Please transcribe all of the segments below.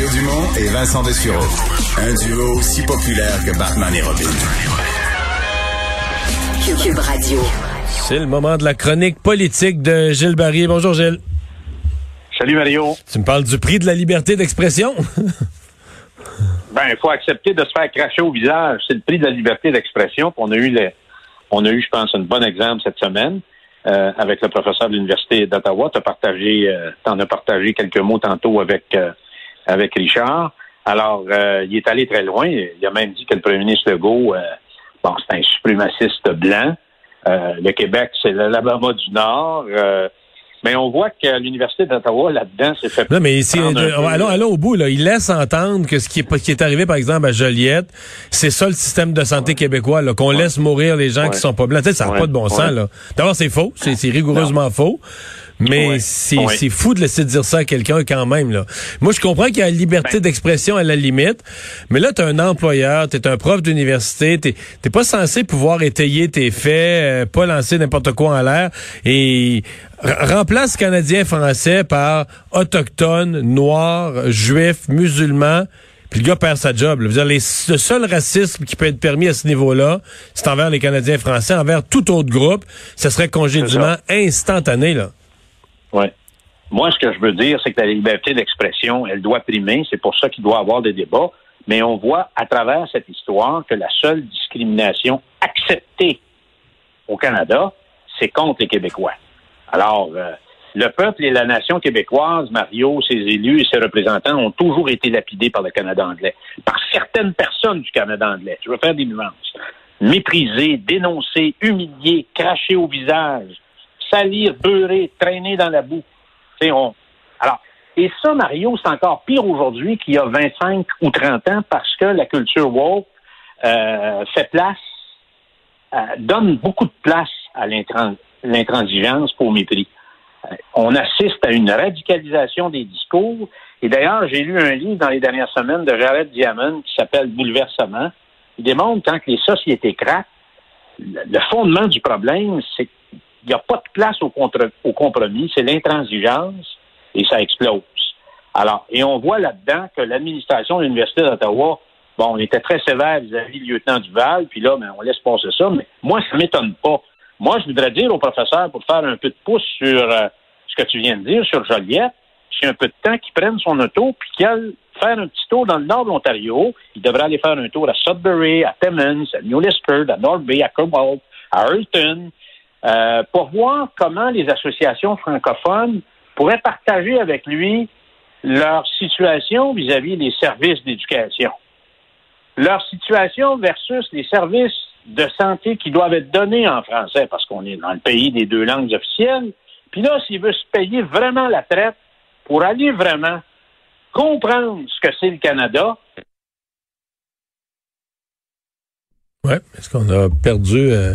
Mario Dumont et Vincent Dessureau. Un duo aussi populaire que Batman et Robin. Cube Radio. C'est le moment de la chronique politique de Gilles Barrier. Bonjour Gilles. Salut Mario. Tu me parles du prix de la liberté d'expression? ben, il faut accepter de se faire cracher au visage. C'est le prix de la liberté d'expression. On a eu, les, on a eu, je pense, un bon exemple cette semaine euh, avec le professeur de l'université d'Ottawa. Tu euh, en as partagé quelques mots tantôt avec euh, avec Richard. Alors, euh, il est allé très loin. Il a même dit que le premier ministre Legault, bon, c'est un suprémaciste blanc. le Québec, c'est l'Alabama du Nord. Mais on voit que l'Université d'Ottawa, là-dedans, c'est fait... Non, mais ici, allons, allons au bout. Là. Il laisse entendre que ce qui est, qui est arrivé, par exemple, à Joliette, c'est ça le système de santé québécois, qu'on laisse mourir les gens qui sont pas blancs. Tu sais, ça n'a pas de bon sens. là. D'abord, c'est faux. C'est rigoureusement faux. Mais c'est fou de laisser dire ça à quelqu'un quand même. Là. Moi, je comprends qu'il y a la liberté ben. d'expression à la limite, mais là, tu es un employeur, tu es un prof d'université, tu n'es pas censé pouvoir étayer tes faits, euh, pas lancer n'importe quoi en l'air et remplace Canadien-Français par autochtone, noir, juif, musulman. Puis le gars perd sa job. Dire, le seul racisme qui peut être permis à ce niveau-là, c'est envers les Canadiens français, envers tout autre groupe. Ce serait congédiement instantané. là. Oui. Moi, ce que je veux dire, c'est que la liberté d'expression, elle doit primer. C'est pour ça qu'il doit y avoir des débats. Mais on voit à travers cette histoire que la seule discrimination acceptée au Canada, c'est contre les Québécois. Alors, euh, le peuple et la nation québécoise, Mario, ses élus et ses représentants ont toujours été lapidés par le Canada anglais, par certaines personnes du Canada anglais. Je veux faire des nuances. Méprisés, dénoncés, humiliés, crachés au visage, salir, beurrer, traîner dans la boue. Alors, et ça, Mario, c'est encore pire aujourd'hui qu'il y a 25 ou 30 ans parce que la culture woke euh, fait place, euh, donne beaucoup de place à l'intransigeance pour mépris. Euh, on assiste à une radicalisation des discours. Et d'ailleurs, j'ai lu un livre dans les dernières semaines de Jared Diamond qui s'appelle Bouleversement. Il démontre quand les sociétés craquent, le fondement du problème, c'est il n'y a pas de place au, compromis, c'est l'intransigeance et ça explose. Alors, et on voit là-dedans que l'administration de l'Université d'Ottawa, bon, on était très sévère vis-à-vis du lieutenant Duval, puis là, ben, on laisse passer ça, mais moi, ça m'étonne pas. Moi, je voudrais dire au professeur, pour faire un peu de pouce sur euh, ce que tu viens de dire sur Joliette, c'est un peu de temps qu'il prenne son auto, puis qu'il aille faire un petit tour dans le nord de l'Ontario. Il devrait aller faire un tour à Sudbury, à Timmins, à New Liskeard, à North Bay, à Cobalt, à Hurlton, euh, pour voir comment les associations francophones pourraient partager avec lui leur situation vis-à-vis des services d'éducation. Leur situation versus les services de santé qui doivent être donnés en français, parce qu'on est dans le pays des deux langues officielles. Puis là, s'il veut se payer vraiment la traite pour aller vraiment comprendre ce que c'est le Canada. Oui, est-ce qu'on a perdu euh,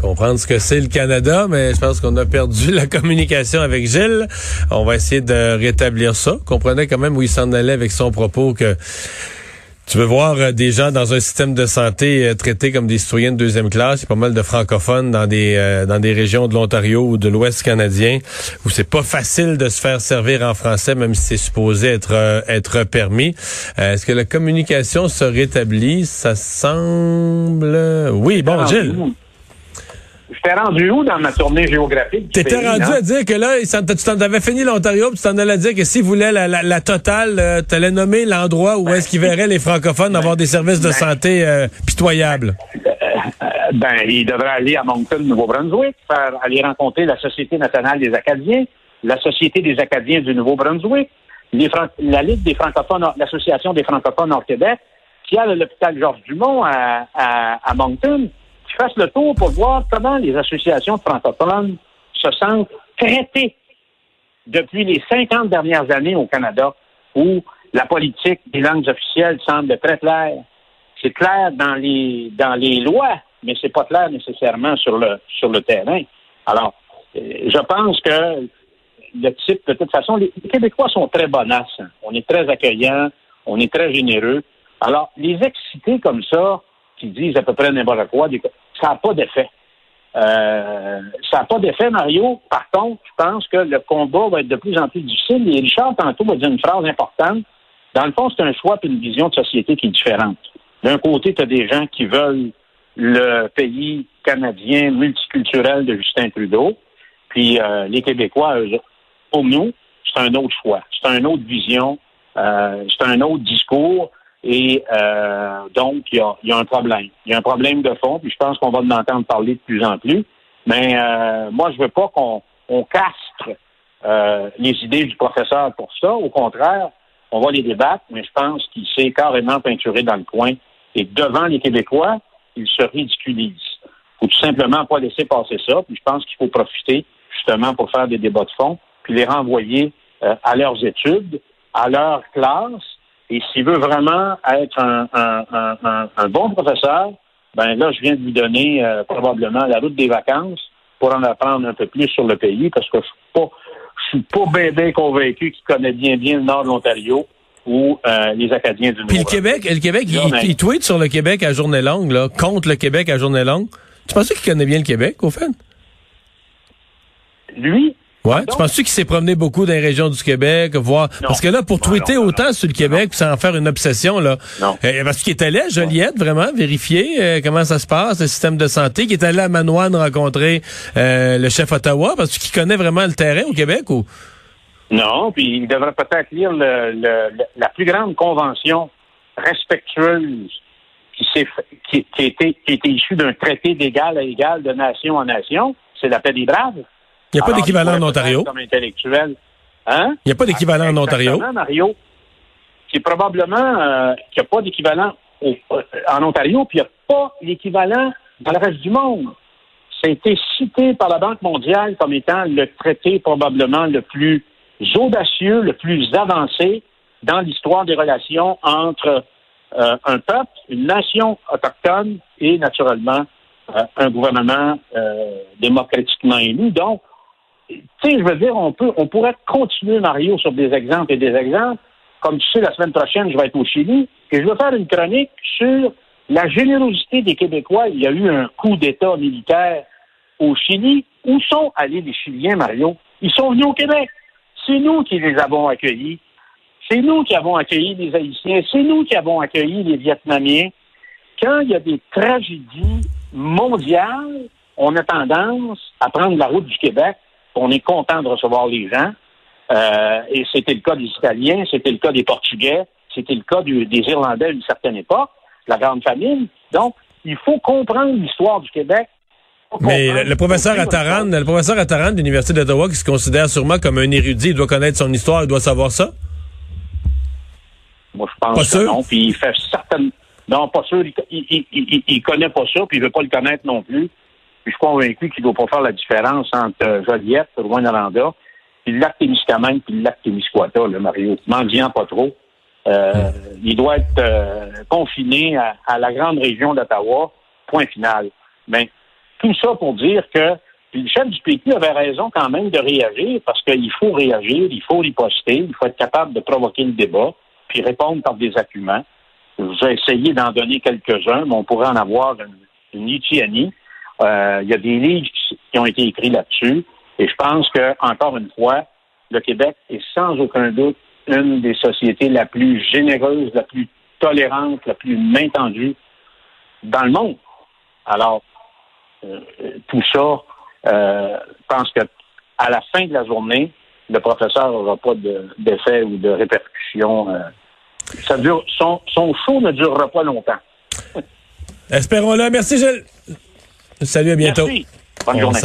comprendre ce que c'est le Canada, mais je pense qu'on a perdu la communication avec Gilles. On va essayer de rétablir ça. Comprenez quand même où il s'en allait avec son propos que tu veux voir euh, des gens dans un système de santé euh, traités comme des citoyens de deuxième classe. Il y a pas mal de francophones dans des euh, dans des régions de l'Ontario ou de l'Ouest canadien où c'est pas facile de se faire servir en français, même si c'est supposé être être permis. Est-ce que la communication se rétablit? Ça semble. Oui, bon, Gilles. J'étais rendu où dans ma tournée géographique? T'étais rendu à dire que là, tu t'en avais fini l'Ontario, puis tu t'en allais dire que s'il voulait la, la, totale, euh, tu allais nommer l'endroit où est-ce qu'il verrait les francophones avoir des services de ben, santé euh, pitoyables. Euh, ben, il devrait aller à Moncton, Nouveau-Brunswick, faire aller rencontrer la Société nationale des Acadiens, la Société des Acadiens du Nouveau-Brunswick, la Ligue des francophones, l'Association des francophones hors Québec, qui a l'hôpital Georges Dumont à, à, à Moncton fasse le tour pour voir comment les associations francophones se sentent traitées depuis les 50 dernières années au Canada, où la politique des langues officielles semble très claire. C'est clair dans les dans les lois, mais c'est pas clair nécessairement sur le sur le terrain. Alors, euh, je pense que le type, de toute façon, les, Québécois sont très bonasses. On est très accueillants, on est très généreux. Alors, les exciter comme ça, qui disent à peu près n'importe quoi, ça n'a pas d'effet. Euh, ça n'a pas d'effet, Mario. Par contre, je pense que le combat va être de plus en plus difficile. Et Richard, tantôt, va dire une phrase importante. Dans le fond, c'est un choix et une vision de société qui est différente. D'un côté, tu as des gens qui veulent le pays canadien multiculturel de Justin Trudeau, puis euh, les Québécois, pour nous, c'est un autre choix, c'est une autre vision, euh, c'est un autre discours, et euh, donc il y a, un problème. Il y a un problème de fond, puis je pense qu'on va en entendre parler de plus en plus. Mais moi, je veux pas qu'on on castre les idées du professeur pour ça. Au contraire, on va les débattre, mais je pense qu'il s'est carrément peinturé dans le coin. Et devant les Québécois, il se ridiculise. Il faut tout simplement pas laisser passer ça. Puis je pense qu'il faut profiter justement pour faire des débats de fond, puis les renvoyer euh, à leurs études, à leur classe. Et s'il veut vraiment être un, bon professeur, ben là, je viens de lui donner euh, probablement la route des vacances pour en apprendre un peu plus sur le pays, parce que je suis pas, je suis pas bien, convaincu qu'il connaît bien bien le nord de l'Ontario ou euh, les Acadiens du Nord. Puis le Québec, le Québec, il, il, tweet sur le Québec à journée longue, là, contre le Québec à journée longue. Tu penses qu'il connaît bien le Québec, au fait? Lui, Ouais, tu penses-tu qu'il s'est promené beaucoup dans les régions du Québec, voir parce que là pour tweeter autant sur le Québec, sans en faire une obsession là. Non. Euh, parce qu'il est allé à Joliette vraiment vérifier euh, comment ça se passe le système de santé, qu'il est allé à Manoine rencontrer euh, le chef Ottawa parce qu'il connaît vraiment le terrain au Québec ou? Non, puis il devrait peut-être lire le, la plus grande convention respectueuse qui s'est qui, qui, était qui était issue d'un traité d'égal à égal de nation en nation, c'est la paix des braves. Il n'y a pas d'équivalent en Ontario. Comme intellectuel. Hein? Il n'y a pas d'équivalent en Ontario. Mario. C'est probablement euh, qu'il n'y a pas d'équivalent euh, en Ontario, puis il n'y a pas l'équivalent dans le reste du monde. Ça a été cité par la Banque mondiale comme étant le traité probablement le plus audacieux, le plus avancé dans l'histoire des relations entre euh, un peuple, une nation autochtone et naturellement un gouvernement démocratiquement élu. Donc, tu sais, je veux dire, on peut, on pourrait continuer, Mario, sur des exemples et des exemples. Comme tu sais, la semaine prochaine, je vais être au Chili et je vais faire une chronique sur la générosité des Québécois. Il y a eu un coup d'État militaire au Chili. Où sont allés les Chiliens, Mario? Ils sont venus au Québec. C'est nous qui les avons accueillis. C'est nous qui avons accueilli les Haïtiens. C'est nous qui avons accueilli les Vietnamiens. Quand il y a des tragédies mondiales, on a tendance à prendre la route du Québec on est content de recevoir les gens. Euh, et c'était le cas des Italiens, c'était le cas des Portugais, c'était le cas des Irlandais à une certaine époque, la Grande Famine. Donc, il faut comprendre l'histoire du Québec. Mais le, professeur Attaran, le professeur Attaran de l'Université d'Ottawa, qui se considère sûrement comme un érudit, il doit connaître son histoire, il doit savoir ça? Moi, je pense que non. Puis il fait certaines... Non, pas sûr. Il, il, connaît pas ça, puis il veut pas le connaître non plus je suis convaincu qu'il ne doit pas faire la différence entre euh, Joliette, Rouen-Noranda, puis le lac Témiscamingue, puis le lac Témiscouata, là, Mario. Mendiant pas trop. Euh, il doit être euh, confiné à, la grande région d'Ottawa, point final. Mais tout ça pour dire que le chef du PQ avait raison quand même de réagir parce qu'il faut réagir, il faut riposter, il faut être capable de provoquer le débat, puis répondre par des arguments. J'ai essayé d'en donner quelques-uns, mais on pourrait en avoir une, une il y a des livres qui ont été écrits là-dessus. Et je pense que, encore une fois, le Québec est sans aucun doute une des sociétés la plus généreuse, la plus tolérante, la plus main tendue dans le monde. Alors, euh, tout ça, euh, je pense que à la fin de la journée, le professeur n'aura pas d'effet ou de répercussions. ça dure, son, son show ne durera pas longtemps. Espérons-le. Merci, Gilles. Salut, à bientôt. Merci. Bonne On journée.